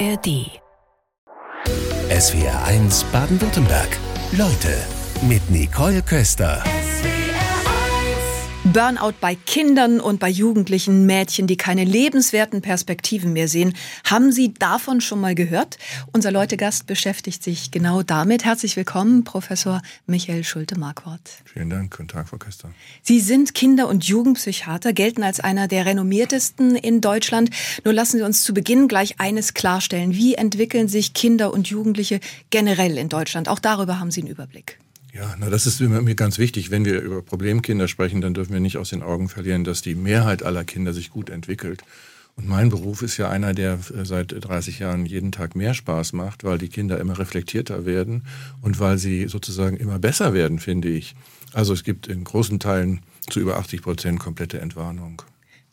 ARD. SWR 1 Baden-Württemberg. Leute mit Nicole Köster. Burnout bei Kindern und bei jugendlichen Mädchen, die keine lebenswerten Perspektiven mehr sehen. Haben Sie davon schon mal gehört? Unser Leutegast beschäftigt sich genau damit. Herzlich willkommen, Professor Michael Schulte-Marquardt. Vielen Dank. Guten Tag, Frau Köster. Sie sind Kinder- und Jugendpsychiater, gelten als einer der renommiertesten in Deutschland. Nur lassen Sie uns zu Beginn gleich eines klarstellen. Wie entwickeln sich Kinder und Jugendliche generell in Deutschland? Auch darüber haben Sie einen Überblick. Ja, na, das ist mir ganz wichtig. Wenn wir über Problemkinder sprechen, dann dürfen wir nicht aus den Augen verlieren, dass die Mehrheit aller Kinder sich gut entwickelt. Und mein Beruf ist ja einer, der äh, seit 30 Jahren jeden Tag mehr Spaß macht, weil die Kinder immer reflektierter werden und weil sie sozusagen immer besser werden, finde ich. Also es gibt in großen Teilen zu über 80 Prozent komplette Entwarnung.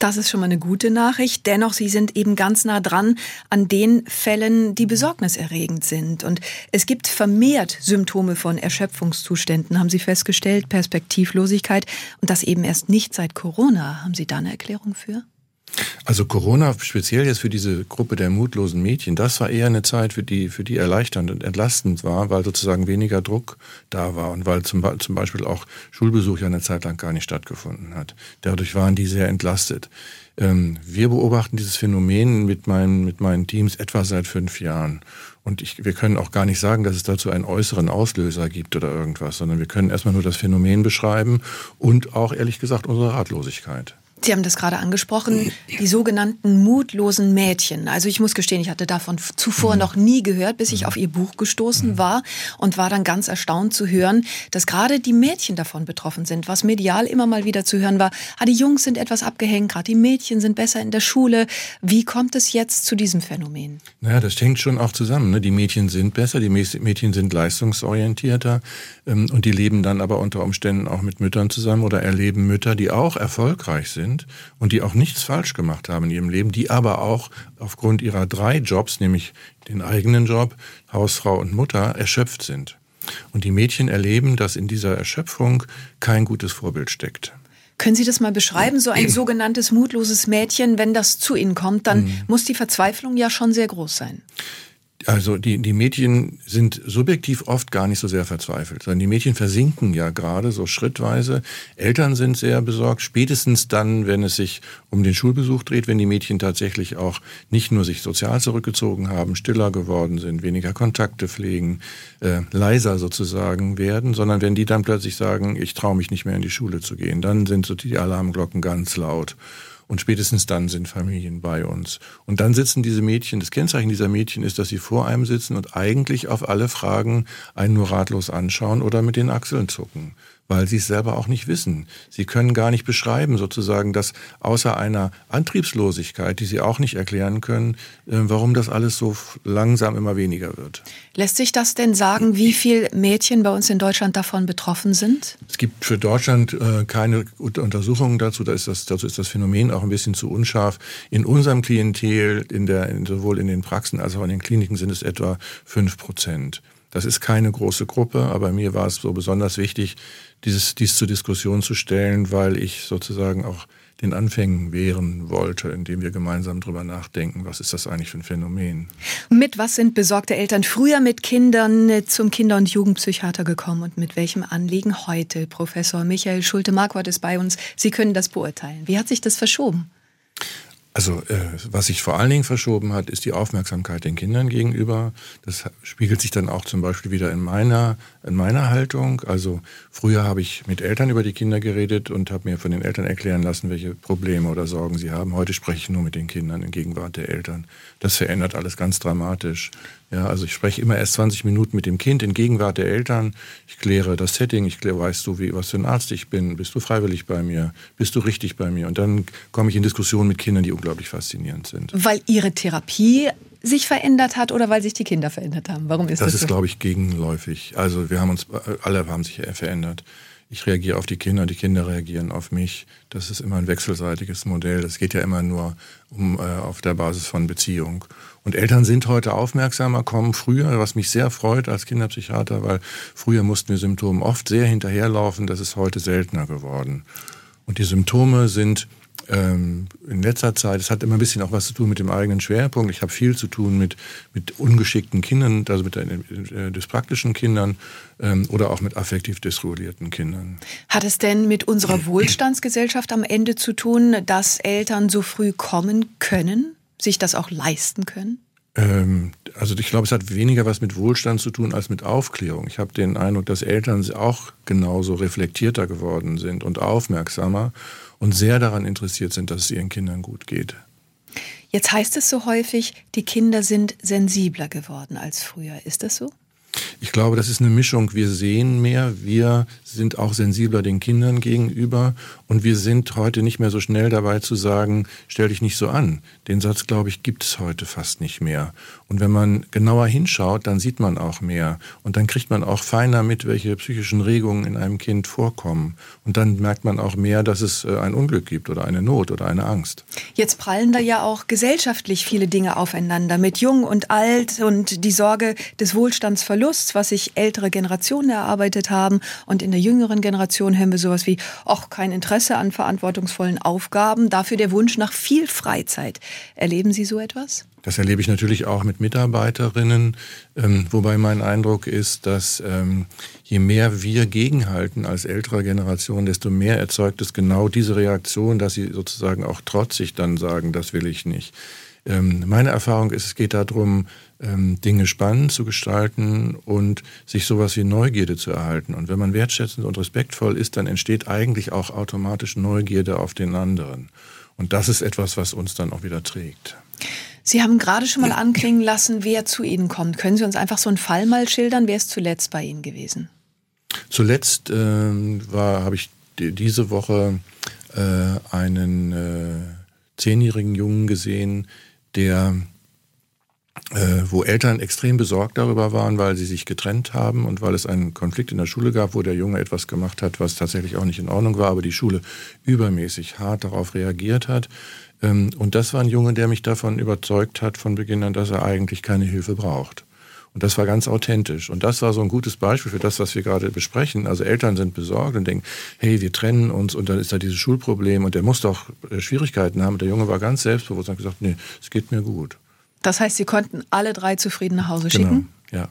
Das ist schon mal eine gute Nachricht. Dennoch, Sie sind eben ganz nah dran an den Fällen, die besorgniserregend sind. Und es gibt vermehrt Symptome von Erschöpfungszuständen, haben Sie festgestellt, Perspektivlosigkeit. Und das eben erst nicht seit Corona. Haben Sie da eine Erklärung für? Also Corona, speziell jetzt für diese Gruppe der mutlosen Mädchen, das war eher eine Zeit, für die, für die erleichternd und entlastend war, weil sozusagen weniger Druck da war und weil zum, zum Beispiel auch Schulbesuch ja eine Zeit lang gar nicht stattgefunden hat. Dadurch waren die sehr entlastet. Ähm, wir beobachten dieses Phänomen mit meinen, mit meinen Teams etwa seit fünf Jahren. Und ich, wir können auch gar nicht sagen, dass es dazu einen äußeren Auslöser gibt oder irgendwas, sondern wir können erstmal nur das Phänomen beschreiben und auch ehrlich gesagt unsere Ratlosigkeit. Sie haben das gerade angesprochen, die sogenannten mutlosen Mädchen. Also ich muss gestehen, ich hatte davon zuvor mhm. noch nie gehört, bis ich mhm. auf Ihr Buch gestoßen mhm. war und war dann ganz erstaunt zu hören, dass gerade die Mädchen davon betroffen sind. Was medial immer mal wieder zu hören war, ah, die Jungs sind etwas abgehängt, gerade die Mädchen sind besser in der Schule. Wie kommt es jetzt zu diesem Phänomen? Naja, das hängt schon auch zusammen. Ne? Die Mädchen sind besser, die Mädchen sind leistungsorientierter ähm, und die leben dann aber unter Umständen auch mit Müttern zusammen oder erleben Mütter, die auch erfolgreich sind sind und die auch nichts falsch gemacht haben in ihrem Leben, die aber auch aufgrund ihrer drei Jobs, nämlich den eigenen Job, Hausfrau und Mutter, erschöpft sind. Und die Mädchen erleben, dass in dieser Erschöpfung kein gutes Vorbild steckt. Können Sie das mal beschreiben, so ein sogenanntes mutloses Mädchen, wenn das zu Ihnen kommt, dann mhm. muss die Verzweiflung ja schon sehr groß sein. Also die, die Mädchen sind subjektiv oft gar nicht so sehr verzweifelt, sondern die Mädchen versinken ja gerade so schrittweise. Eltern sind sehr besorgt, spätestens dann, wenn es sich um den Schulbesuch dreht, wenn die Mädchen tatsächlich auch nicht nur sich sozial zurückgezogen haben, stiller geworden sind, weniger Kontakte pflegen, äh, leiser sozusagen werden, sondern wenn die dann plötzlich sagen, ich traue mich nicht mehr in die Schule zu gehen, dann sind so die Alarmglocken ganz laut. Und spätestens dann sind Familien bei uns. Und dann sitzen diese Mädchen, das Kennzeichen dieser Mädchen ist, dass sie vor einem sitzen und eigentlich auf alle Fragen einen nur ratlos anschauen oder mit den Achseln zucken weil sie es selber auch nicht wissen. Sie können gar nicht beschreiben, sozusagen, dass außer einer Antriebslosigkeit, die sie auch nicht erklären können, äh, warum das alles so langsam immer weniger wird. Lässt sich das denn sagen, wie viele Mädchen bei uns in Deutschland davon betroffen sind? Es gibt für Deutschland äh, keine Untersuchungen dazu. Da ist das, dazu ist das Phänomen auch ein bisschen zu unscharf. In unserem Klientel, in der, sowohl in den Praxen als auch in den Kliniken, sind es etwa fünf Prozent. Das ist keine große Gruppe, aber mir war es so besonders wichtig, dieses, dies zur Diskussion zu stellen, weil ich sozusagen auch den Anfängen wehren wollte, indem wir gemeinsam drüber nachdenken, was ist das eigentlich für ein Phänomen. Mit was sind besorgte Eltern früher mit Kindern zum Kinder- und Jugendpsychiater gekommen und mit welchem Anliegen heute? Professor Michael Schulte-Marquardt ist bei uns. Sie können das beurteilen. Wie hat sich das verschoben? Also äh, was sich vor allen Dingen verschoben hat, ist die Aufmerksamkeit den Kindern gegenüber. Das spiegelt sich dann auch zum Beispiel wieder in meiner, in meiner Haltung. Also früher habe ich mit Eltern über die Kinder geredet und habe mir von den Eltern erklären lassen, welche Probleme oder Sorgen sie haben. Heute spreche ich nur mit den Kindern in Gegenwart der Eltern. Das verändert alles ganz dramatisch. Ja, also ich spreche immer erst 20 Minuten mit dem Kind in Gegenwart der Eltern. Ich kläre das Setting, ich kläre, weißt du, wie, was für ein Arzt ich bin? Bist du freiwillig bei mir? Bist du richtig bei mir? Und dann komme ich in Diskussionen mit Kindern, die unglaublich faszinierend sind. Weil ihre Therapie sich verändert hat oder weil sich die Kinder verändert haben? Warum ist das, das ist, so? glaube ich, gegenläufig. Also wir haben uns, alle haben sich verändert. Ich reagiere auf die Kinder, die Kinder reagieren auf mich. Das ist immer ein wechselseitiges Modell. Das geht ja immer nur um äh, auf der Basis von Beziehung. Und Eltern sind heute aufmerksamer, kommen früher, was mich sehr freut als Kinderpsychiater, weil früher mussten wir Symptomen oft sehr hinterherlaufen. Das ist heute seltener geworden. Und die Symptome sind ähm, in letzter Zeit, es hat immer ein bisschen auch was zu tun mit dem eigenen Schwerpunkt. Ich habe viel zu tun mit, mit ungeschickten Kindern, also mit äh, dyspraktischen Kindern ähm, oder auch mit affektiv dysregulierten Kindern. Hat es denn mit unserer Wohlstandsgesellschaft am Ende zu tun, dass Eltern so früh kommen können, sich das auch leisten können? Ähm, also ich glaube, es hat weniger was mit Wohlstand zu tun als mit Aufklärung. Ich habe den Eindruck, dass Eltern auch genauso reflektierter geworden sind und aufmerksamer und sehr daran interessiert sind, dass es ihren Kindern gut geht. Jetzt heißt es so häufig, die Kinder sind sensibler geworden als früher. Ist das so? Ich glaube, das ist eine Mischung. Wir sehen mehr, wir sind auch sensibler den Kindern gegenüber und wir sind heute nicht mehr so schnell dabei zu sagen, stell dich nicht so an. Den Satz, glaube ich, gibt es heute fast nicht mehr. Und wenn man genauer hinschaut, dann sieht man auch mehr und dann kriegt man auch feiner mit, welche psychischen Regungen in einem Kind vorkommen. Und dann merkt man auch mehr, dass es äh, ein Unglück gibt oder eine Not oder eine Angst. Jetzt prallen da ja auch gesellschaftlich viele Dinge aufeinander mit Jung und Alt und die Sorge des Wohlstandsverlusts, was sich ältere Generationen erarbeitet haben. Und in der jüngeren Generation hören wir sowas wie, auch kein Interesse an verantwortungsvollen Aufgaben, dafür der Wunsch nach viel Freizeit. Erleben Sie so etwas? Das erlebe ich natürlich auch mit Mitarbeiterinnen, ähm, wobei mein Eindruck ist, dass ähm, je mehr wir gegenhalten als ältere Generation, desto mehr erzeugt es genau diese Reaktion, dass sie sozusagen auch trotzig dann sagen, das will ich nicht. Ähm, meine Erfahrung ist, es geht darum, ähm, Dinge spannend zu gestalten und sich sowas wie Neugierde zu erhalten. Und wenn man wertschätzend und respektvoll ist, dann entsteht eigentlich auch automatisch Neugierde auf den anderen. Und das ist etwas, was uns dann auch wieder trägt. Sie haben gerade schon mal anklingen lassen, wer zu Ihnen kommt. Können Sie uns einfach so einen Fall mal schildern? Wer ist zuletzt bei Ihnen gewesen? Zuletzt äh, habe ich diese Woche äh, einen äh, zehnjährigen Jungen gesehen, der äh, wo Eltern extrem besorgt darüber waren, weil sie sich getrennt haben und weil es einen Konflikt in der Schule gab, wo der Junge etwas gemacht hat, was tatsächlich auch nicht in Ordnung war, aber die Schule übermäßig hart darauf reagiert hat. Ähm, und das war ein Junge, der mich davon überzeugt hat von Beginn an, dass er eigentlich keine Hilfe braucht. Und das war ganz authentisch. Und das war so ein gutes Beispiel für das, was wir gerade besprechen. Also Eltern sind besorgt und denken, hey, wir trennen uns und dann ist da dieses Schulproblem und der muss doch äh, Schwierigkeiten haben. Und der Junge war ganz selbstbewusst und hat gesagt, nee, es geht mir gut. Das heißt, Sie konnten alle drei zufrieden nach Hause genau. schicken? Ja.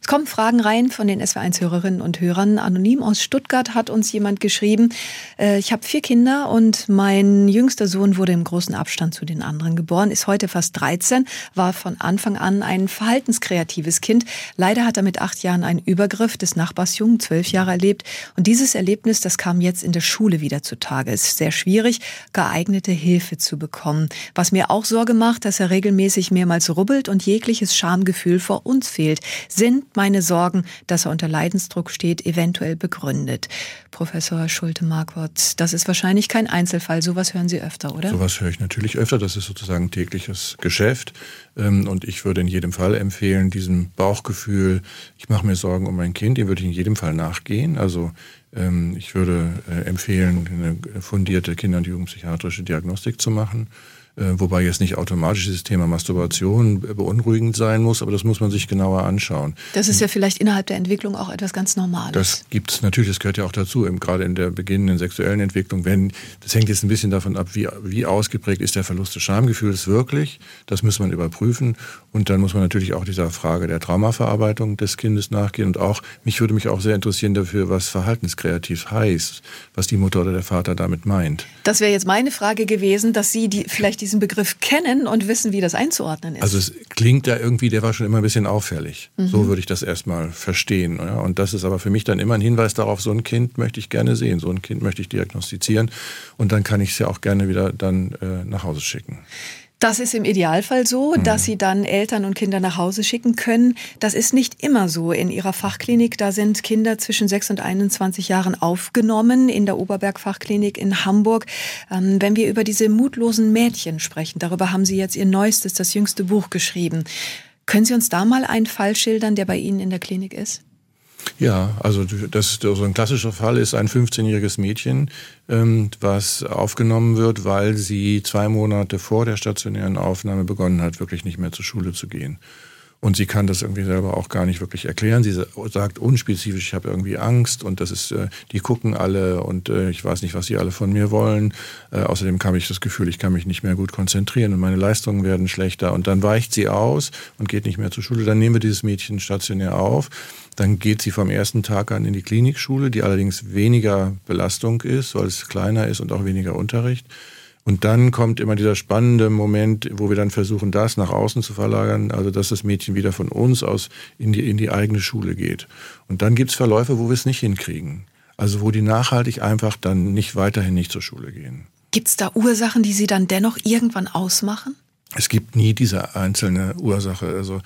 Es kommen Fragen rein von den SW1-Hörerinnen und Hörern. Anonym aus Stuttgart hat uns jemand geschrieben, äh, ich habe vier Kinder und mein jüngster Sohn wurde im großen Abstand zu den anderen geboren, ist heute fast 13, war von Anfang an ein verhaltenskreatives Kind. Leider hat er mit acht Jahren einen Übergriff des Nachbarsjungen, zwölf Jahre, erlebt. Und dieses Erlebnis, das kam jetzt in der Schule wieder zutage. Es ist sehr schwierig, geeignete Hilfe zu bekommen. Was mir auch Sorge macht, dass er regelmäßig mehrmals rubbelt und jegliches Schamgefühl vor uns fehlt sind meine Sorgen, dass er unter Leidensdruck steht, eventuell begründet. Professor Schulte-Marquardt, das ist wahrscheinlich kein Einzelfall. Sowas hören Sie öfter, oder? Sowas höre ich natürlich öfter. Das ist sozusagen tägliches Geschäft. Ähm, und ich würde in jedem Fall empfehlen, diesem Bauchgefühl, ich mache mir Sorgen um mein Kind, dem würde ich in jedem Fall nachgehen. Also ähm, ich würde äh, empfehlen, eine fundierte Kinder- und Jugendpsychiatrische Diagnostik zu machen. Äh, wobei jetzt nicht automatisch das Thema Masturbation beunruhigend sein muss, aber das muss man sich genauer anschauen. Das ist ja vielleicht innerhalb der Entwicklung auch etwas ganz Normales. Das gibt es natürlich, das gehört ja auch dazu, gerade in der beginnenden sexuellen Entwicklung. Wenn, das hängt jetzt ein bisschen davon ab, wie, wie ausgeprägt ist der Verlust des Schamgefühls wirklich. Das muss man überprüfen. Und dann muss man natürlich auch dieser Frage der Traumaverarbeitung des Kindes nachgehen. Und auch, mich würde mich auch sehr interessieren dafür, was verhaltenskreativ heißt, was die Mutter oder der Vater damit meint. Das wäre jetzt meine Frage gewesen, dass Sie die, vielleicht diesen Begriff kennen und wissen, wie das einzuordnen ist. Also es klingt da irgendwie, der war schon immer ein bisschen auffällig. Mhm. So würde ich das erstmal verstehen. Ja? Und das ist aber für mich dann immer ein Hinweis darauf, so ein Kind möchte ich gerne sehen, so ein Kind möchte ich diagnostizieren. Und dann kann ich es ja auch gerne wieder dann äh, nach Hause schicken. Das ist im Idealfall so, mhm. dass Sie dann Eltern und Kinder nach Hause schicken können. Das ist nicht immer so. In Ihrer Fachklinik, da sind Kinder zwischen 6 und 21 Jahren aufgenommen, in der Oberberg Fachklinik in Hamburg. Ähm, wenn wir über diese mutlosen Mädchen sprechen, darüber haben Sie jetzt Ihr neuestes, das jüngste Buch geschrieben. Können Sie uns da mal einen Fall schildern, der bei Ihnen in der Klinik ist? Ja, also das so ein klassischer Fall ist ein 15-jähriges Mädchen, ähm, was aufgenommen wird, weil sie zwei Monate vor der stationären Aufnahme begonnen hat, wirklich nicht mehr zur Schule zu gehen. Und sie kann das irgendwie selber auch gar nicht wirklich erklären. Sie sagt unspezifisch, ich habe irgendwie Angst und das ist, äh, die gucken alle und äh, ich weiß nicht, was sie alle von mir wollen. Äh, außerdem habe ich das Gefühl, ich kann mich nicht mehr gut konzentrieren und meine Leistungen werden schlechter. Und dann weicht sie aus und geht nicht mehr zur Schule. Dann nehmen wir dieses Mädchen stationär auf. Dann geht sie vom ersten Tag an in die Klinikschule, die allerdings weniger Belastung ist, weil es kleiner ist und auch weniger Unterricht. Und dann kommt immer dieser spannende Moment, wo wir dann versuchen, das nach außen zu verlagern, also dass das Mädchen wieder von uns aus in die, in die eigene Schule geht. Und dann gibt es Verläufe, wo wir es nicht hinkriegen. Also wo die nachhaltig einfach dann nicht weiterhin nicht zur Schule gehen. Gibt es da Ursachen, die Sie dann dennoch irgendwann ausmachen? Es gibt nie diese einzelne Ursache. Also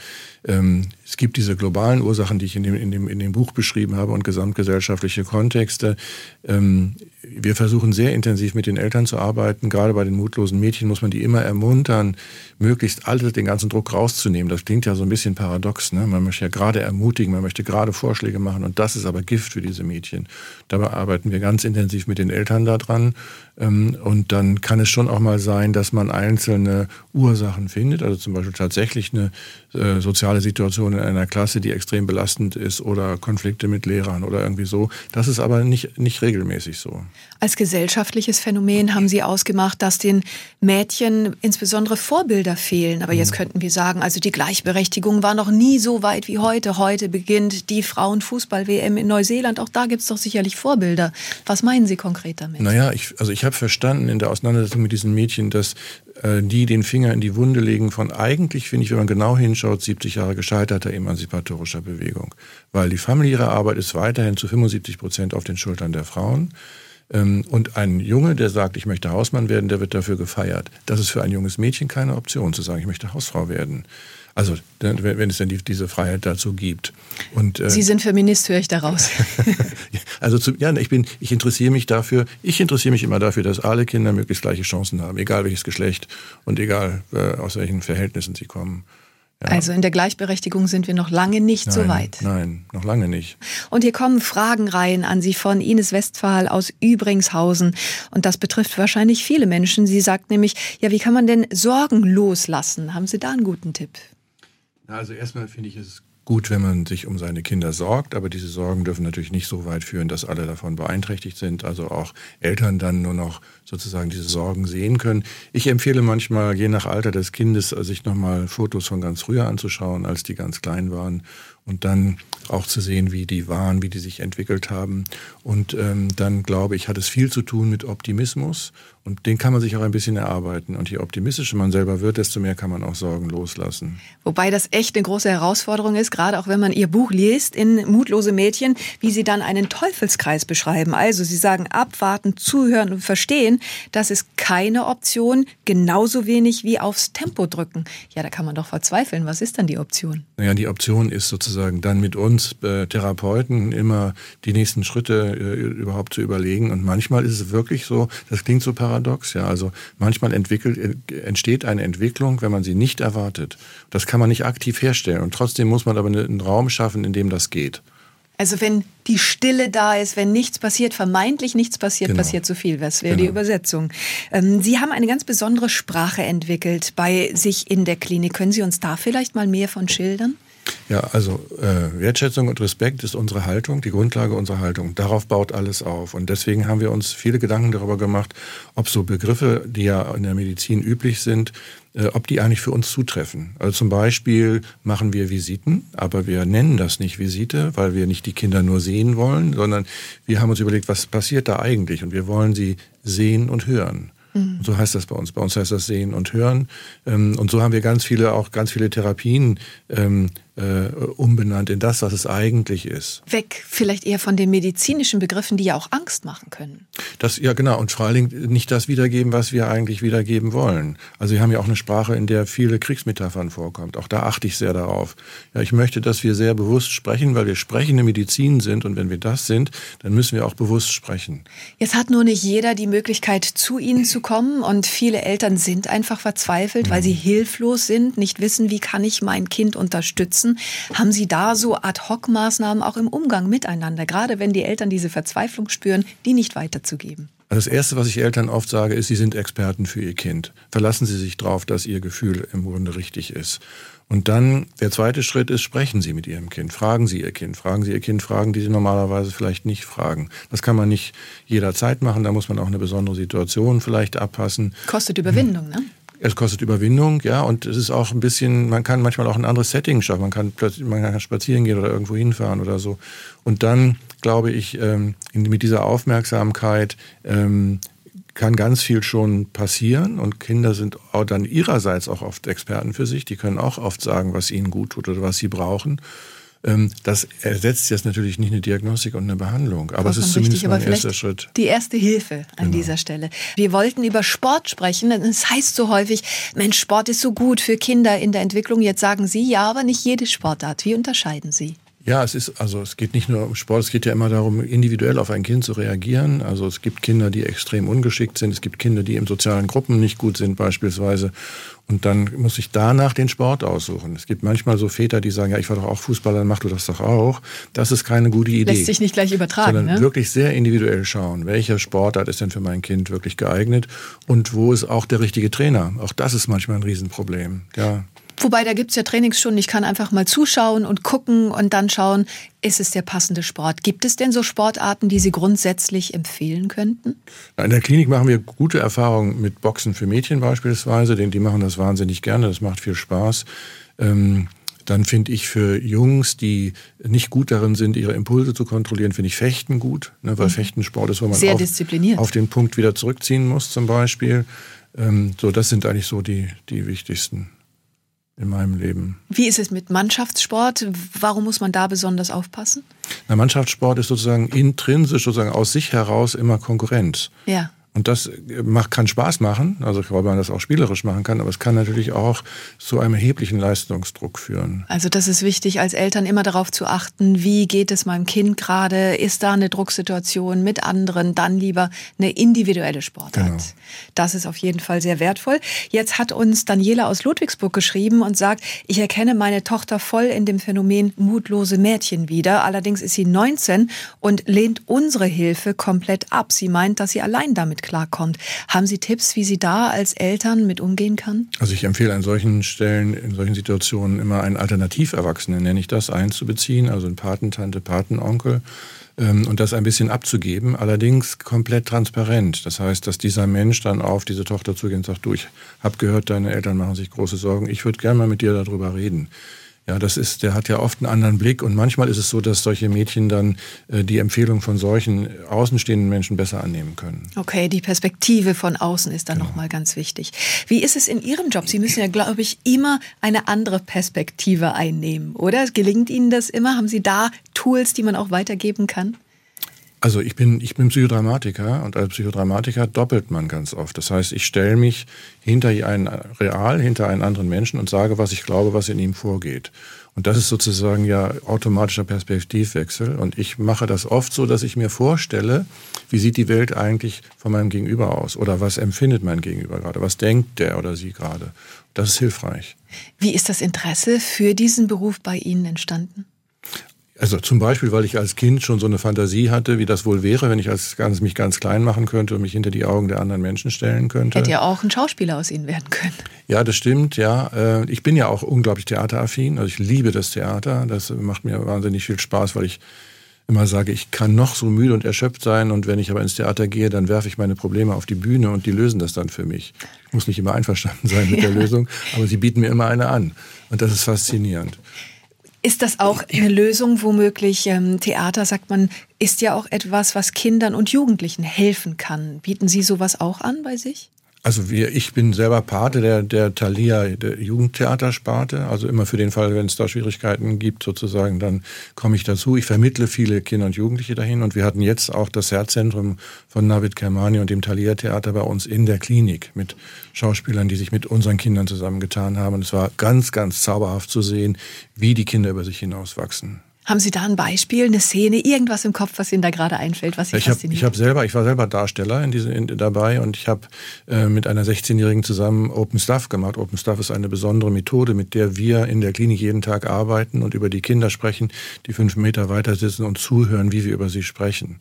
ähm, es gibt diese globalen Ursachen, die ich in dem, in, dem, in dem Buch beschrieben habe und gesamtgesellschaftliche Kontexte. Ähm, wir versuchen sehr intensiv mit den Eltern zu arbeiten. Gerade bei den mutlosen Mädchen muss man die immer ermuntern, möglichst alles den ganzen Druck rauszunehmen. Das klingt ja so ein bisschen paradox. Ne? Man möchte ja gerade ermutigen, man möchte gerade Vorschläge machen und das ist aber Gift für diese Mädchen. Dabei arbeiten wir ganz intensiv mit den Eltern daran. Ähm, und dann kann es schon auch mal sein, dass man einzelne Ursachen findet. Also zum Beispiel tatsächlich eine äh, soziale Situation in einer Klasse, die extrem belastend ist oder Konflikte mit Lehrern oder irgendwie so. Das ist aber nicht, nicht regelmäßig so. Als gesellschaftliches Phänomen haben Sie ausgemacht, dass den Mädchen insbesondere Vorbilder fehlen. Aber jetzt mhm. könnten wir sagen, also die Gleichberechtigung war noch nie so weit wie heute. Heute beginnt die Frauenfußball-WM in Neuseeland. Auch da gibt es doch sicherlich Vorbilder. Was meinen Sie konkret damit? Naja, ich, also ich habe verstanden in der Auseinandersetzung mit diesen Mädchen, dass äh, die den Finger in die Wunde legen von eigentlich, finde ich, wenn man genau hinschaut, 70 Jahre gescheiterter emanzipatorischer Bewegung. Weil die familiäre Arbeit ist weiterhin zu 75 Prozent auf den Schultern der Frauen. Ähm, und ein Junge, der sagt, ich möchte Hausmann werden, der wird dafür gefeiert. Das ist für ein junges Mädchen keine Option, zu sagen, ich möchte Hausfrau werden. Also wenn es denn die, diese Freiheit dazu gibt. Und, äh, Sie sind Feminist, höre ich daraus. also zu, ja, ich bin, ich interessiere mich dafür. Ich interessiere mich immer dafür, dass alle Kinder möglichst gleiche Chancen haben, egal welches Geschlecht und egal äh, aus welchen Verhältnissen sie kommen. Ja. Also in der Gleichberechtigung sind wir noch lange nicht nein, so weit. Nein, noch lange nicht. Und hier kommen Fragenreihen an Sie von Ines Westphal aus Übringshausen. Und das betrifft wahrscheinlich viele Menschen. Sie sagt nämlich, ja, wie kann man denn Sorgen loslassen? Haben Sie da einen guten Tipp? Also erstmal finde ich es gut, wenn man sich um seine Kinder sorgt, aber diese Sorgen dürfen natürlich nicht so weit führen, dass alle davon beeinträchtigt sind, also auch Eltern dann nur noch sozusagen diese Sorgen sehen können. Ich empfehle manchmal, je nach Alter des Kindes, sich nochmal Fotos von ganz früher anzuschauen, als die ganz klein waren und dann auch zu sehen, wie die waren, wie die sich entwickelt haben. Und ähm, dann glaube ich, hat es viel zu tun mit Optimismus und den kann man sich auch ein bisschen erarbeiten. Und je optimistischer man selber wird, desto mehr kann man auch Sorgen loslassen. Wobei das echt eine große Herausforderung ist, gerade auch wenn man Ihr Buch liest in Mutlose Mädchen, wie Sie dann einen Teufelskreis beschreiben. Also Sie sagen abwarten, zuhören und verstehen, das ist keine Option, genauso wenig wie aufs Tempo drücken. Ja, da kann man doch verzweifeln. Was ist dann die Option? Naja, die Option ist sozusagen dann mit uns äh, Therapeuten immer die nächsten Schritte äh, überhaupt zu überlegen. Und manchmal ist es wirklich so, das klingt so paradox, paradox. Ja, also manchmal entwickelt, entsteht eine Entwicklung, wenn man sie nicht erwartet. Das kann man nicht aktiv herstellen. Und trotzdem muss man aber einen Raum schaffen, in dem das geht. Also wenn die Stille da ist, wenn nichts passiert, vermeintlich nichts passiert, genau. passiert zu viel. Das wäre genau. die Übersetzung. Ähm, sie haben eine ganz besondere Sprache entwickelt bei sich in der Klinik. Können Sie uns da vielleicht mal mehr von schildern? Ja, also äh, Wertschätzung und Respekt ist unsere Haltung, die Grundlage unserer Haltung. Darauf baut alles auf. Und deswegen haben wir uns viele Gedanken darüber gemacht, ob so Begriffe, die ja in der Medizin üblich sind, äh, ob die eigentlich für uns zutreffen. Also zum Beispiel machen wir Visiten, aber wir nennen das nicht Visite, weil wir nicht die Kinder nur sehen wollen, sondern wir haben uns überlegt, was passiert da eigentlich? Und wir wollen sie sehen und hören. Mhm. So heißt das bei uns. Bei uns heißt das Sehen und Hören. Ähm, und so haben wir ganz viele, auch ganz viele Therapien ähm, äh, umbenannt in das, was es eigentlich ist. Weg vielleicht eher von den medizinischen Begriffen, die ja auch Angst machen können. Das, ja, genau. Und vor allen Dingen nicht das wiedergeben, was wir eigentlich wiedergeben wollen. Also wir haben ja auch eine Sprache, in der viele Kriegsmetaphern vorkommt. Auch da achte ich sehr darauf. Ja, ich möchte, dass wir sehr bewusst sprechen, weil wir sprechende Medizin sind. Und wenn wir das sind, dann müssen wir auch bewusst sprechen. Jetzt hat nur nicht jeder die Möglichkeit, zu Ihnen zu kommen. Und viele Eltern sind einfach verzweifelt, weil mhm. sie hilflos sind, nicht wissen, wie kann ich mein Kind unterstützen nutzen. Haben Sie da so Ad-Hoc-Maßnahmen auch im Umgang miteinander, gerade wenn die Eltern diese Verzweiflung spüren, die nicht weiterzugeben? das Erste, was ich Eltern oft sage, ist, sie sind Experten für ihr Kind. Verlassen Sie sich darauf, dass Ihr Gefühl im Grunde richtig ist. Und dann der zweite Schritt ist, sprechen Sie mit Ihrem Kind, fragen Sie Ihr Kind, fragen Sie Ihr Kind Fragen, die Sie normalerweise vielleicht nicht fragen. Das kann man nicht jederzeit machen, da muss man auch eine besondere Situation vielleicht abpassen. Kostet Überwindung, ne? Es kostet Überwindung, ja, und es ist auch ein bisschen, man kann manchmal auch ein anderes Setting schaffen. Man kann plötzlich, man kann spazieren gehen oder irgendwo hinfahren oder so. Und dann, glaube ich, ähm, mit dieser Aufmerksamkeit ähm, kann ganz viel schon passieren und Kinder sind auch dann ihrerseits auch oft Experten für sich. Die können auch oft sagen, was ihnen gut tut oder was sie brauchen. Ähm, das ersetzt jetzt natürlich nicht eine Diagnostik und eine Behandlung, aber es ist zumindest richtig, ein erster Schritt. Die erste Hilfe an genau. dieser Stelle. Wir wollten über Sport sprechen. Es heißt so häufig, Mensch, Sport ist so gut für Kinder in der Entwicklung. Jetzt sagen Sie, ja, aber nicht jede Sportart. Wie unterscheiden Sie? Ja, es ist, also es geht nicht nur um Sport, es geht ja immer darum, individuell auf ein Kind zu reagieren. Also es gibt Kinder, die extrem ungeschickt sind, es gibt Kinder, die in sozialen Gruppen nicht gut sind beispielsweise. Und dann muss ich danach den Sport aussuchen. Es gibt manchmal so Väter, die sagen, ja, ich war doch auch Fußballer, dann mach du das doch auch. Das ist keine gute Idee. Lässt sich nicht gleich übertragen. Sondern ne? wirklich sehr individuell schauen, welcher Sportart ist denn für mein Kind wirklich geeignet und wo ist auch der richtige Trainer. Auch das ist manchmal ein Riesenproblem. Ja. Wobei, da gibt's ja Trainingsstunden. Ich kann einfach mal zuschauen und gucken und dann schauen, ist es der passende Sport. Gibt es denn so Sportarten, die Sie grundsätzlich empfehlen könnten? In der Klinik machen wir gute Erfahrungen mit Boxen für Mädchen beispielsweise. Die machen das wahnsinnig gerne, das macht viel Spaß. Ähm, dann finde ich für Jungs, die nicht gut darin sind, ihre Impulse zu kontrollieren, finde ich Fechten gut, ne, weil mhm. Fechten Sport ist, wo man Sehr auf, auf, den Punkt wieder zurückziehen muss zum Beispiel. Ähm, so, das sind eigentlich so die, die wichtigsten in meinem Leben. Wie ist es mit Mannschaftssport? Warum muss man da besonders aufpassen? Na, Mannschaftssport ist sozusagen intrinsisch, sozusagen aus sich heraus immer Konkurrenz. Ja. Und das macht, kann Spaß machen, also weil man das auch spielerisch machen kann, aber es kann natürlich auch zu einem erheblichen Leistungsdruck führen. Also das ist wichtig, als Eltern immer darauf zu achten, wie geht es meinem Kind gerade, ist da eine Drucksituation mit anderen, dann lieber eine individuelle Sportart. Genau. Das ist auf jeden Fall sehr wertvoll. Jetzt hat uns Daniela aus Ludwigsburg geschrieben und sagt, ich erkenne meine Tochter voll in dem Phänomen mutlose Mädchen wieder. Allerdings ist sie 19 und lehnt unsere Hilfe komplett ab. Sie meint, dass sie allein damit klarkommt. Haben Sie Tipps, wie sie da als Eltern mit umgehen kann? Also ich empfehle an solchen Stellen, in solchen Situationen immer einen Alternativerwachsenen, nenne ich das, einzubeziehen, also ein Patentante, Patenonkel ähm, und das ein bisschen abzugeben, allerdings komplett transparent. Das heißt, dass dieser Mensch dann auf diese Tochter zugeht und sagt, du, ich habe gehört, deine Eltern machen sich große Sorgen, ich würde gerne mal mit dir darüber reden. Ja, das ist, der hat ja oft einen anderen Blick und manchmal ist es so, dass solche Mädchen dann äh, die Empfehlung von solchen außenstehenden Menschen besser annehmen können. Okay, die Perspektive von außen ist dann genau. nochmal ganz wichtig. Wie ist es in Ihrem Job? Sie müssen ja, glaube ich, immer eine andere Perspektive einnehmen, oder? Gelingt Ihnen das immer? Haben Sie da Tools, die man auch weitergeben kann? Also ich bin, ich bin Psychodramatiker und als Psychodramatiker doppelt man ganz oft. Das heißt, ich stelle mich hinter einen real, hinter einen anderen Menschen und sage, was ich glaube, was in ihm vorgeht. Und das ist sozusagen ja automatischer Perspektivwechsel. Und ich mache das oft so, dass ich mir vorstelle, wie sieht die Welt eigentlich von meinem Gegenüber aus? Oder was empfindet mein Gegenüber gerade? Was denkt der oder sie gerade? Das ist hilfreich. Wie ist das Interesse für diesen Beruf bei Ihnen entstanden? Also zum Beispiel, weil ich als Kind schon so eine Fantasie hatte, wie das wohl wäre, wenn ich als ganz, mich ganz klein machen könnte und mich hinter die Augen der anderen Menschen stellen könnte. Hätte ja auch ein Schauspieler aus Ihnen werden können. Ja, das stimmt, ja. Äh, ich bin ja auch unglaublich theateraffin. Also ich liebe das Theater. Das macht mir wahnsinnig viel Spaß, weil ich immer sage, ich kann noch so müde und erschöpft sein und wenn ich aber ins Theater gehe, dann werfe ich meine Probleme auf die Bühne und die lösen das dann für mich. Ich muss nicht immer einverstanden sein mit ja. der Lösung, aber sie bieten mir immer eine an und das ist faszinierend. Ist das auch eine Lösung, womöglich ähm, Theater, sagt man, ist ja auch etwas, was Kindern und Jugendlichen helfen kann. Bieten Sie sowas auch an bei sich? Also wir, ich bin selber Pate der, der Thalia der Jugendtheatersparte. Also immer für den Fall, wenn es da Schwierigkeiten gibt, sozusagen, dann komme ich dazu. Ich vermittle viele Kinder und Jugendliche dahin. Und wir hatten jetzt auch das Herzzentrum von Navid Kermani und dem Thalia Theater bei uns in der Klinik mit Schauspielern, die sich mit unseren Kindern zusammengetan haben. Und es war ganz, ganz zauberhaft zu sehen, wie die Kinder über sich hinauswachsen. Haben Sie da ein Beispiel, eine Szene, irgendwas im Kopf, was Ihnen da gerade einfällt, was Sie ich fasziniert? Hab, ich habe selber, ich war selber Darsteller in diese, in, dabei und ich habe äh, mit einer 16-Jährigen zusammen Open Stuff gemacht. Open Stuff ist eine besondere Methode, mit der wir in der Klinik jeden Tag arbeiten und über die Kinder sprechen, die fünf Meter weiter sitzen und zuhören, wie wir über sie sprechen.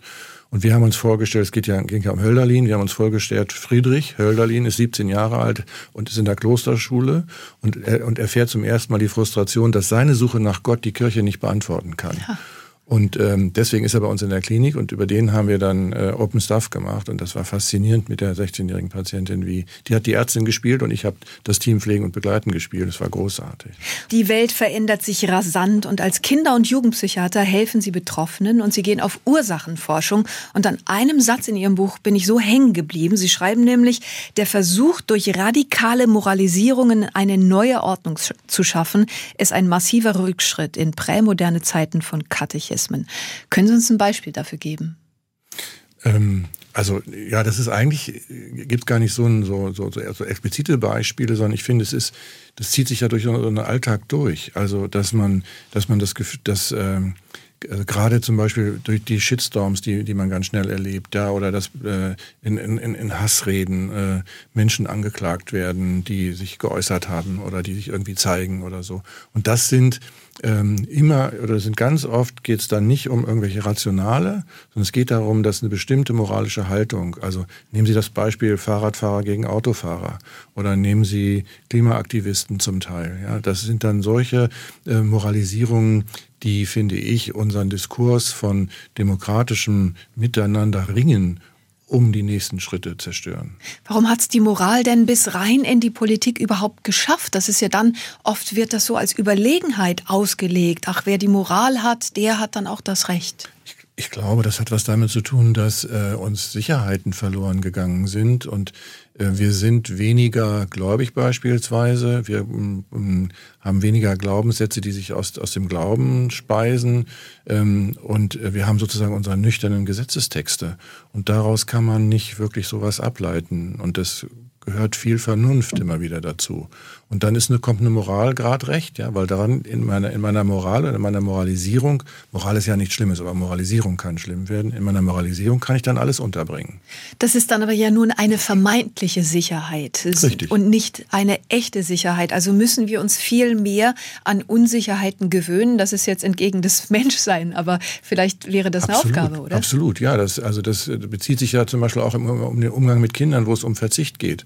Und wir haben uns vorgestellt, es geht ja, ging ja um Hölderlin, wir haben uns vorgestellt, Friedrich Hölderlin ist 17 Jahre alt und ist in der Klosterschule und er, und erfährt zum ersten Mal die Frustration, dass seine Suche nach Gott die Kirche nicht beantworten kann. Ja. Und ähm, deswegen ist er bei uns in der Klinik und über den haben wir dann äh, Open Stuff gemacht und das war faszinierend mit der 16-jährigen Patientin, wie die hat die Ärztin gespielt und ich habe das Team Pflegen und Begleiten gespielt. Das war großartig. Die Welt verändert sich rasant und als Kinder- und Jugendpsychiater helfen Sie Betroffenen und Sie gehen auf Ursachenforschung und an einem Satz in Ihrem Buch bin ich so hängen geblieben. Sie schreiben nämlich, der Versuch durch radikale Moralisierungen eine neue Ordnung zu schaffen, ist ein massiver Rückschritt in prämoderne Zeiten von Katechismus. Mechanismen. Können Sie uns ein Beispiel dafür geben? Ähm, also ja, das ist eigentlich, gibt gar nicht so, ein, so, so, so explizite Beispiele, sondern ich finde, es ist, das zieht sich ja durch so einen Alltag durch. Also dass man, dass man das Gefühl, dass ähm, also gerade zum Beispiel durch die Shitstorms, die, die man ganz schnell erlebt, ja, oder dass äh, in, in, in Hassreden äh, Menschen angeklagt werden, die sich geäußert haben oder die sich irgendwie zeigen oder so. Und das sind ähm, immer oder sind ganz oft geht es dann nicht um irgendwelche Rationale, sondern es geht darum, dass eine bestimmte moralische Haltung, also nehmen Sie das Beispiel Fahrradfahrer gegen Autofahrer oder nehmen Sie Klimaaktivisten zum Teil. Ja, das sind dann solche äh, Moralisierungen, die, finde ich, unseren Diskurs von demokratischem Miteinander ringen um die nächsten Schritte zerstören. Warum hat es die Moral denn bis rein in die Politik überhaupt geschafft? Das ist ja dann, oft wird das so als Überlegenheit ausgelegt. Ach, wer die Moral hat, der hat dann auch das Recht. Ich, ich glaube, das hat was damit zu tun, dass äh, uns Sicherheiten verloren gegangen sind und wir sind weniger gläubig beispielsweise. Wir ähm, haben weniger Glaubenssätze, die sich aus, aus dem Glauben speisen. Ähm, und äh, wir haben sozusagen unsere nüchternen Gesetzestexte. Und daraus kann man nicht wirklich sowas ableiten. Und das gehört viel Vernunft immer wieder dazu. Und dann ist eine, kommt eine Moral gerade recht, ja, weil daran in meiner, in meiner Moral oder in meiner Moralisierung, Moral ist ja nichts Schlimmes, aber Moralisierung kann schlimm werden. In meiner Moralisierung kann ich dann alles unterbringen. Das ist dann aber ja nun eine vermeintliche Sicherheit Richtig. und nicht eine echte Sicherheit. Also müssen wir uns viel mehr an Unsicherheiten gewöhnen. Das ist jetzt entgegen des Menschseins, aber vielleicht wäre das absolut, eine Aufgabe, oder? Absolut, ja. Das, also das bezieht sich ja zum Beispiel auch um den Umgang mit Kindern, wo es um Verzicht geht.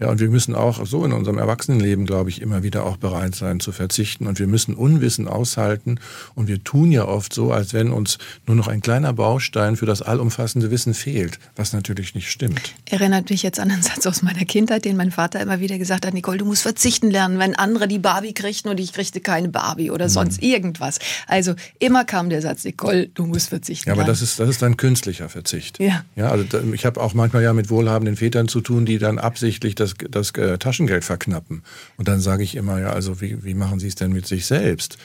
Ja, und wir müssen auch so in unserem Erwachsenenleben, glaube ich, immer wieder auch bereit sein zu verzichten. Und wir müssen Unwissen aushalten. Und wir tun ja oft so, als wenn uns nur noch ein kleiner Baustein für das allumfassende Wissen fehlt, was natürlich nicht stimmt. Erinnert mich jetzt an einen Satz aus meiner Kindheit, den mein Vater immer wieder gesagt hat, Nicole, du musst verzichten lernen, wenn andere die Barbie kriegten und ich kriegte keine Barbie oder sonst mhm. irgendwas. Also immer kam der Satz, Nicole, du musst verzichten lernen. Ja, aber das ist, das ist dann künstlicher Verzicht. Ja. Ja, also ich habe auch manchmal ja mit wohlhabenden Vätern zu tun, die dann absichtlich das das, das äh, Taschengeld verknappen. Und dann sage ich immer, ja, also wie, wie machen Sie es denn mit sich selbst?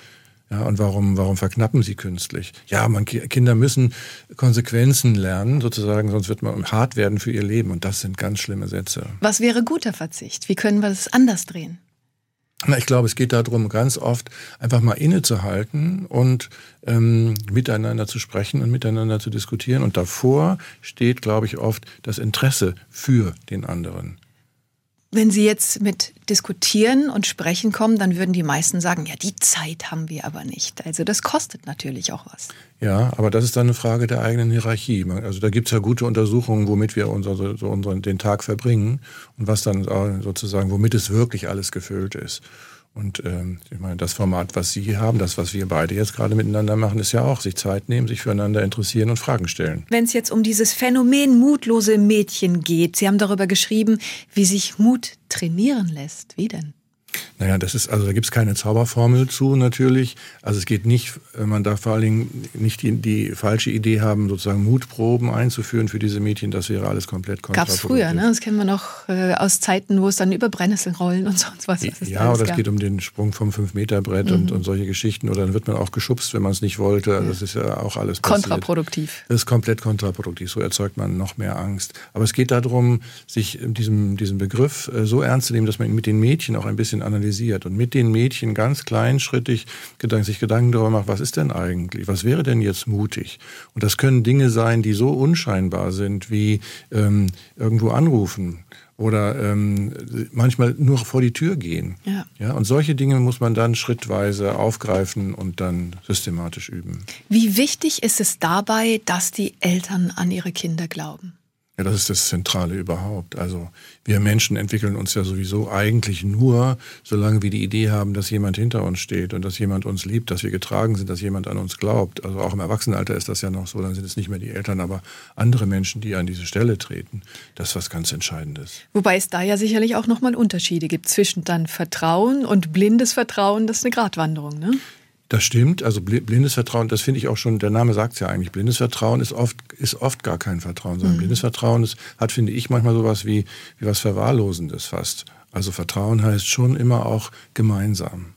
Ja, und warum, warum verknappen sie künstlich? Ja, man, Kinder müssen Konsequenzen lernen, sozusagen, sonst wird man hart werden für ihr Leben. Und das sind ganz schlimme Sätze. Was wäre guter Verzicht? Wie können wir das anders drehen? Na, ich glaube, es geht darum, ganz oft einfach mal innezuhalten und ähm, miteinander zu sprechen und miteinander zu diskutieren. Und davor steht, glaube ich, oft das Interesse für den anderen. Wenn Sie jetzt mit Diskutieren und Sprechen kommen, dann würden die meisten sagen, ja, die Zeit haben wir aber nicht. Also das kostet natürlich auch was. Ja, aber das ist dann eine Frage der eigenen Hierarchie. Also da gibt es ja gute Untersuchungen, womit wir unser, so unseren, den Tag verbringen und was dann sozusagen, womit es wirklich alles gefüllt ist. Und ähm, ich meine, das Format, was Sie haben, das, was wir beide jetzt gerade miteinander machen, ist ja auch sich Zeit nehmen, sich füreinander interessieren und Fragen stellen. Wenn es jetzt um dieses Phänomen mutlose Mädchen geht, Sie haben darüber geschrieben, wie sich Mut trainieren lässt. Wie denn? Naja, das ist, also da gibt es keine Zauberformel zu natürlich. Also es geht nicht, man darf vor allen Dingen nicht die, die falsche Idee haben, sozusagen Mutproben einzuführen für diese Mädchen. Das wäre alles komplett kontraproduktiv. Gab es früher, ne? Das kennen wir noch äh, aus Zeiten, wo es dann über Brennnesselrollen und sonst was ist. Ja, oder es geht um den Sprung vom 5-Meter-Brett mhm. und, und solche Geschichten. Oder dann wird man auch geschubst, wenn man es nicht wollte. Ja. Das ist ja auch alles passiert. Kontraproduktiv. Das ist komplett kontraproduktiv. So erzeugt man noch mehr Angst. Aber es geht darum, sich diesem, diesem Begriff äh, so ernst zu nehmen, dass man ihn mit den Mädchen auch ein bisschen analysiert und mit den Mädchen ganz kleinschrittig sich Gedanken darüber macht, was ist denn eigentlich, was wäre denn jetzt mutig? Und das können Dinge sein, die so unscheinbar sind wie ähm, irgendwo anrufen oder ähm, manchmal nur vor die Tür gehen. Ja. Ja, und solche Dinge muss man dann schrittweise aufgreifen und dann systematisch üben. Wie wichtig ist es dabei, dass die Eltern an ihre Kinder glauben? Ja, das ist das Zentrale überhaupt. Also wir Menschen entwickeln uns ja sowieso eigentlich nur, solange wir die Idee haben, dass jemand hinter uns steht und dass jemand uns liebt, dass wir getragen sind, dass jemand an uns glaubt. Also auch im Erwachsenenalter ist das ja noch so, dann sind es nicht mehr die Eltern, aber andere Menschen, die an diese Stelle treten. Das ist was ganz Entscheidendes. Wobei es da ja sicherlich auch nochmal Unterschiede gibt zwischen dann Vertrauen und blindes Vertrauen. Das ist eine Gratwanderung, ne? Das stimmt. Also blindes Vertrauen, das finde ich auch schon, der Name sagt es ja eigentlich. Blindes Vertrauen ist oft, ist oft gar kein Vertrauen, sondern mhm. blindes Vertrauen ist, hat, finde ich, manchmal sowas wie, wie was Verwahrlosendes fast. Also Vertrauen heißt schon immer auch gemeinsam.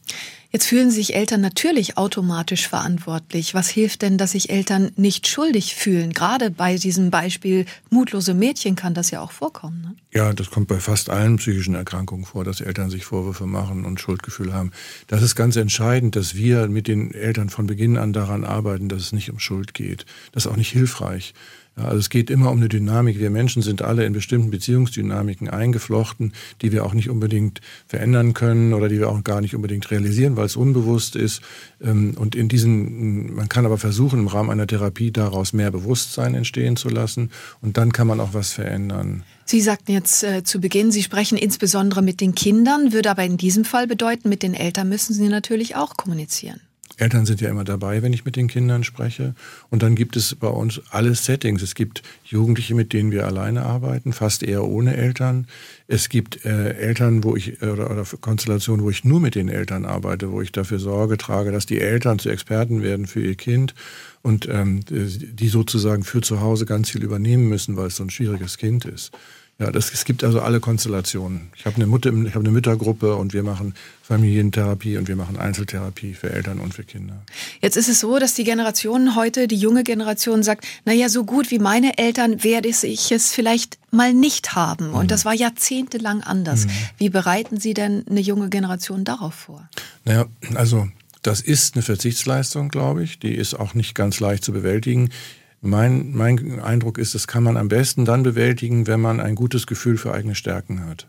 Jetzt fühlen sich Eltern natürlich automatisch verantwortlich. Was hilft denn, dass sich Eltern nicht schuldig fühlen? Gerade bei diesem Beispiel mutlose Mädchen kann das ja auch vorkommen. Ne? Ja, das kommt bei fast allen psychischen Erkrankungen vor, dass Eltern sich Vorwürfe machen und Schuldgefühl haben. Das ist ganz entscheidend, dass wir mit den Eltern von Beginn an daran arbeiten, dass es nicht um Schuld geht. Das ist auch nicht hilfreich. Ja, also es geht immer um eine Dynamik. Wir Menschen sind alle in bestimmten Beziehungsdynamiken eingeflochten, die wir auch nicht unbedingt verändern können oder die wir auch gar nicht unbedingt realisieren, weil es unbewusst ist. Ähm, und in diesen, man kann aber versuchen, im Rahmen einer Therapie daraus mehr Bewusstsein entstehen zu lassen und dann kann man auch was verändern. Sie sagten jetzt äh, zu Beginn, Sie sprechen insbesondere mit den Kindern, würde aber in diesem Fall bedeuten, mit den Eltern müssen Sie natürlich auch kommunizieren. Eltern sind ja immer dabei, wenn ich mit den Kindern spreche. Und dann gibt es bei uns alle Settings. Es gibt Jugendliche, mit denen wir alleine arbeiten, fast eher ohne Eltern. Es gibt äh, Eltern, wo ich, oder, oder Konstellationen, wo ich nur mit den Eltern arbeite, wo ich dafür Sorge trage, dass die Eltern zu Experten werden für ihr Kind und ähm, die sozusagen für zu Hause ganz viel übernehmen müssen, weil es so ein schwieriges Kind ist. Ja, das, es gibt also alle Konstellationen. Ich habe eine Mutter, ich habe eine Müttergruppe und wir machen Familientherapie und wir machen Einzeltherapie für Eltern und für Kinder. Jetzt ist es so, dass die Generation heute, die junge Generation sagt, na ja, so gut wie meine Eltern werde ich es vielleicht mal nicht haben. Und mhm. das war jahrzehntelang anders. Mhm. Wie bereiten Sie denn eine junge Generation darauf vor? Naja, also das ist eine Verzichtsleistung, glaube ich. Die ist auch nicht ganz leicht zu bewältigen. Mein, mein Eindruck ist, das kann man am besten dann bewältigen, wenn man ein gutes Gefühl für eigene Stärken hat.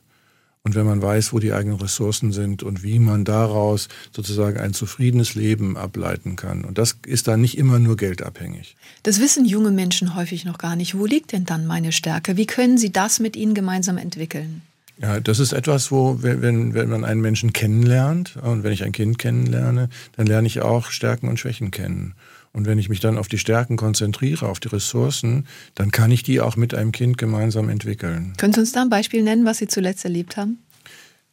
Und wenn man weiß, wo die eigenen Ressourcen sind und wie man daraus sozusagen ein zufriedenes Leben ableiten kann. Und das ist dann nicht immer nur geldabhängig. Das wissen junge Menschen häufig noch gar nicht. Wo liegt denn dann meine Stärke? Wie können Sie das mit ihnen gemeinsam entwickeln? Ja, das ist etwas, wo, wenn, wenn man einen Menschen kennenlernt und wenn ich ein Kind kennenlerne, dann lerne ich auch Stärken und Schwächen kennen. Und wenn ich mich dann auf die Stärken konzentriere, auf die Ressourcen, dann kann ich die auch mit einem Kind gemeinsam entwickeln. Können Sie uns da ein Beispiel nennen, was Sie zuletzt erlebt haben?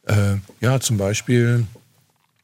Äh, ja, zum Beispiel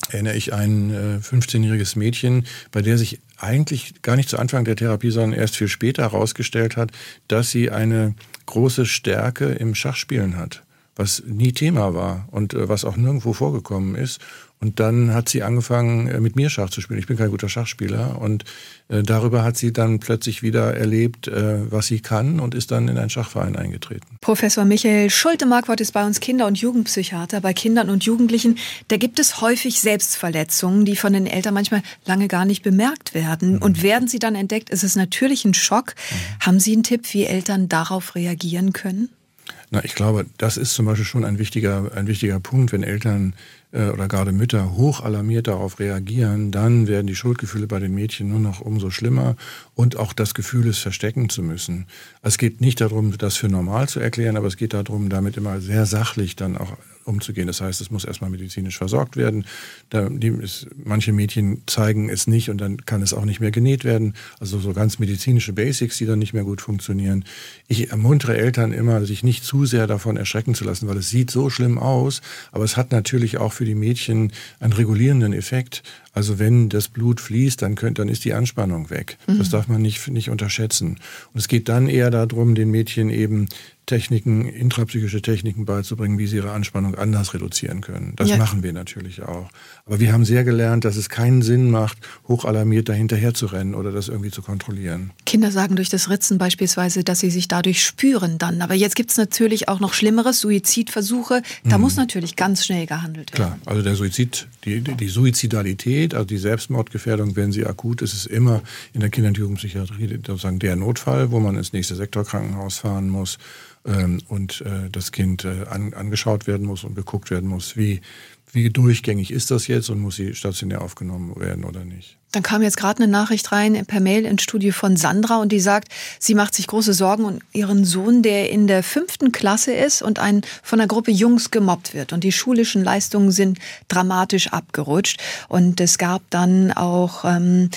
erinnere ich ein äh, 15-jähriges Mädchen, bei der sich eigentlich gar nicht zu Anfang der Therapie, sondern erst viel später herausgestellt hat, dass sie eine große Stärke im Schachspielen hat was nie Thema war und äh, was auch nirgendwo vorgekommen ist. Und dann hat sie angefangen, äh, mit mir Schach zu spielen. Ich bin kein guter Schachspieler. Und äh, darüber hat sie dann plötzlich wieder erlebt, äh, was sie kann und ist dann in einen Schachverein eingetreten. Professor Michael Schulte-Marquardt ist bei uns Kinder- und Jugendpsychiater. Bei Kindern und Jugendlichen, da gibt es häufig Selbstverletzungen, die von den Eltern manchmal lange gar nicht bemerkt werden. Mhm. Und werden sie dann entdeckt, ist es natürlich ein Schock. Mhm. Haben Sie einen Tipp, wie Eltern darauf reagieren können? Na, ich glaube, das ist zum Beispiel schon ein wichtiger, ein wichtiger Punkt, wenn Eltern oder gerade Mütter hoch alarmiert darauf reagieren, dann werden die Schuldgefühle bei den Mädchen nur noch umso schlimmer und auch das Gefühl, es verstecken zu müssen. Es geht nicht darum, das für normal zu erklären, aber es geht darum, damit immer sehr sachlich dann auch umzugehen. Das heißt, es muss erstmal medizinisch versorgt werden. Da, ist, manche Mädchen zeigen es nicht und dann kann es auch nicht mehr genäht werden. Also so ganz medizinische Basics, die dann nicht mehr gut funktionieren. Ich ermuntere Eltern immer, sich nicht zu sehr davon erschrecken zu lassen, weil es sieht so schlimm aus, aber es hat natürlich auch für die Mädchen einen regulierenden Effekt. Also wenn das Blut fließt, dann, könnt, dann ist die Anspannung weg. Mhm. Das darf man nicht, nicht unterschätzen. Und es geht dann eher darum, den Mädchen eben Techniken, intrapsychische Techniken beizubringen, wie sie ihre Anspannung anders reduzieren können. Das ja. machen wir natürlich auch. Aber wir haben sehr gelernt, dass es keinen Sinn macht, hochalarmiert dahinterher zu rennen oder das irgendwie zu kontrollieren. Kinder sagen durch das Ritzen beispielsweise, dass sie sich dadurch spüren dann. Aber jetzt gibt es natürlich auch noch Schlimmeres, Suizidversuche. Da mhm. muss natürlich ganz schnell gehandelt werden. Klar, also der Suizid, die, die Suizidalität, also die Selbstmordgefährdung, wenn sie akut ist, ist immer in der Kinder- und Jugendpsychiatrie sozusagen der Notfall, wo man ins nächste Sektorkrankenhaus fahren muss ähm, und äh, das Kind äh, an, angeschaut werden muss und geguckt werden muss, wie, wie durchgängig ist das jetzt und muss sie stationär aufgenommen werden oder nicht. Dann kam jetzt gerade eine Nachricht rein per Mail ins Studio von Sandra und die sagt, sie macht sich große Sorgen um ihren Sohn, der in der fünften Klasse ist und ein, von einer Gruppe Jungs gemobbt wird. Und die schulischen Leistungen sind dramatisch abgerutscht. Und es gab dann auch ähm,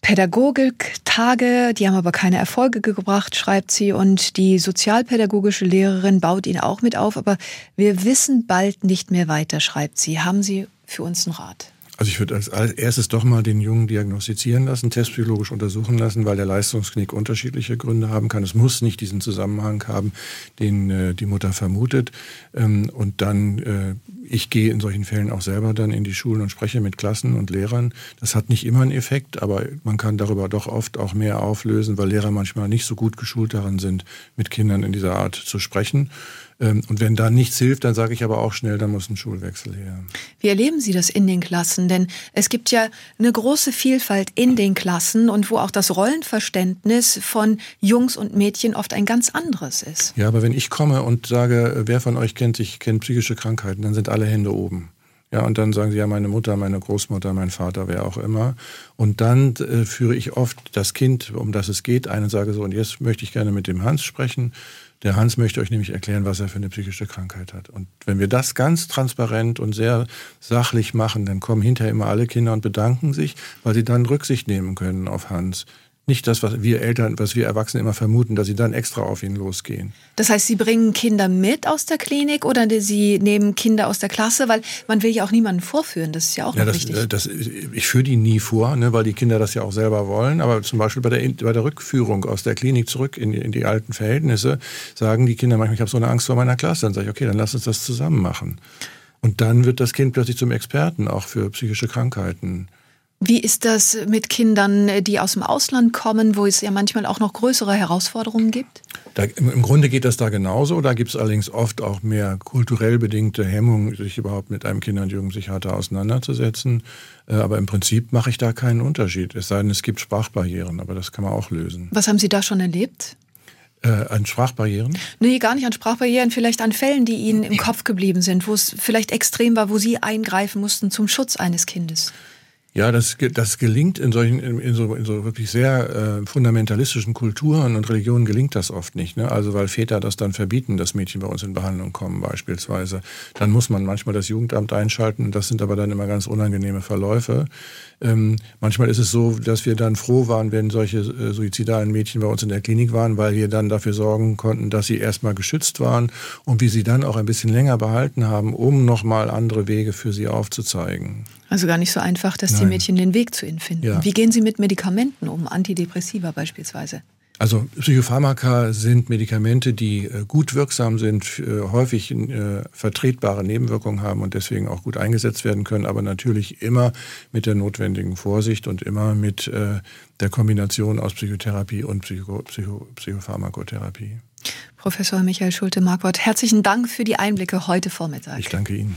Pädagogiktage, die haben aber keine Erfolge gebracht, schreibt sie. Und die sozialpädagogische Lehrerin baut ihn auch mit auf. Aber wir wissen bald nicht mehr weiter, schreibt sie. Haben Sie für uns einen Rat? Also ich würde als erstes doch mal den Jungen diagnostizieren lassen, testpsychologisch untersuchen lassen, weil der Leistungsknick unterschiedliche Gründe haben kann. Es muss nicht diesen Zusammenhang haben, den äh, die Mutter vermutet. Ähm, und dann, äh, ich gehe in solchen Fällen auch selber dann in die Schulen und spreche mit Klassen und Lehrern. Das hat nicht immer einen Effekt, aber man kann darüber doch oft auch mehr auflösen, weil Lehrer manchmal nicht so gut geschult daran sind, mit Kindern in dieser Art zu sprechen. Ähm, und wenn da nichts hilft, dann sage ich aber auch schnell, dann muss ein Schulwechsel her. Wie erleben Sie das in den Klassen? Denn es gibt ja eine große Vielfalt in den Klassen und wo auch das Rollenverständnis von Jungs und Mädchen oft ein ganz anderes ist. Ja, aber wenn ich komme und sage, wer von euch kennt sich, kennt psychische Krankheiten, dann sind alle Hände oben. Ja, und dann sagen sie ja, meine Mutter, meine Großmutter, mein Vater, wer auch immer. Und dann äh, führe ich oft das Kind, um das es geht, ein und sage so, und jetzt möchte ich gerne mit dem Hans sprechen. Der Hans möchte euch nämlich erklären, was er für eine psychische Krankheit hat. Und wenn wir das ganz transparent und sehr sachlich machen, dann kommen hinterher immer alle Kinder und bedanken sich, weil sie dann Rücksicht nehmen können auf Hans nicht das, was wir Eltern, was wir Erwachsene immer vermuten, dass sie dann extra auf ihn losgehen. Das heißt, Sie bringen Kinder mit aus der Klinik oder Sie nehmen Kinder aus der Klasse, weil man will ja auch niemanden vorführen. Das ist ja auch ja, das, wichtig. Das, ich führe die nie vor, ne, weil die Kinder das ja auch selber wollen. Aber zum Beispiel bei der, bei der Rückführung aus der Klinik zurück in die, in die alten Verhältnisse sagen die Kinder manchmal, ich habe so eine Angst vor meiner Klasse. Dann sage ich, okay, dann lass uns das zusammen machen. Und dann wird das Kind plötzlich zum Experten auch für psychische Krankheiten. Wie ist das mit Kindern, die aus dem Ausland kommen, wo es ja manchmal auch noch größere Herausforderungen gibt? Da, Im Grunde geht das da genauso. Da gibt es allerdings oft auch mehr kulturell bedingte Hemmungen, sich überhaupt mit einem Kinder- und Jugendpsychiater auseinanderzusetzen. Äh, aber im Prinzip mache ich da keinen Unterschied. Es sei denn, es gibt Sprachbarrieren, aber das kann man auch lösen. Was haben Sie da schon erlebt? Äh, an Sprachbarrieren? Nee, gar nicht an Sprachbarrieren, vielleicht an Fällen, die Ihnen im Kopf geblieben sind, wo es vielleicht extrem war, wo Sie eingreifen mussten zum Schutz eines Kindes. Ja, das, das gelingt in solchen, in so, in so wirklich sehr äh, fundamentalistischen Kulturen und Religionen gelingt das oft nicht. Ne? Also weil Väter das dann verbieten, dass Mädchen bei uns in Behandlung kommen beispielsweise. Dann muss man manchmal das Jugendamt einschalten. Das sind aber dann immer ganz unangenehme Verläufe. Ähm, manchmal ist es so, dass wir dann froh waren, wenn solche äh, suizidalen Mädchen bei uns in der Klinik waren, weil wir dann dafür sorgen konnten, dass sie erstmal geschützt waren und wie sie dann auch ein bisschen länger behalten haben, um nochmal andere Wege für sie aufzuzeigen. Also gar nicht so einfach, dass Nein. die Mädchen den Weg zu ihnen finden. Ja. Wie gehen Sie mit Medikamenten um, Antidepressiva beispielsweise? Also Psychopharmaka sind Medikamente, die äh, gut wirksam sind, äh, häufig äh, vertretbare Nebenwirkungen haben und deswegen auch gut eingesetzt werden können, aber natürlich immer mit der notwendigen Vorsicht und immer mit der Kombination aus Psychotherapie und Psycho Psycho Psychopharmakotherapie. Professor Michael Schulte-Marquardt, herzlichen Dank für die Einblicke heute Vormittag. Ich danke Ihnen.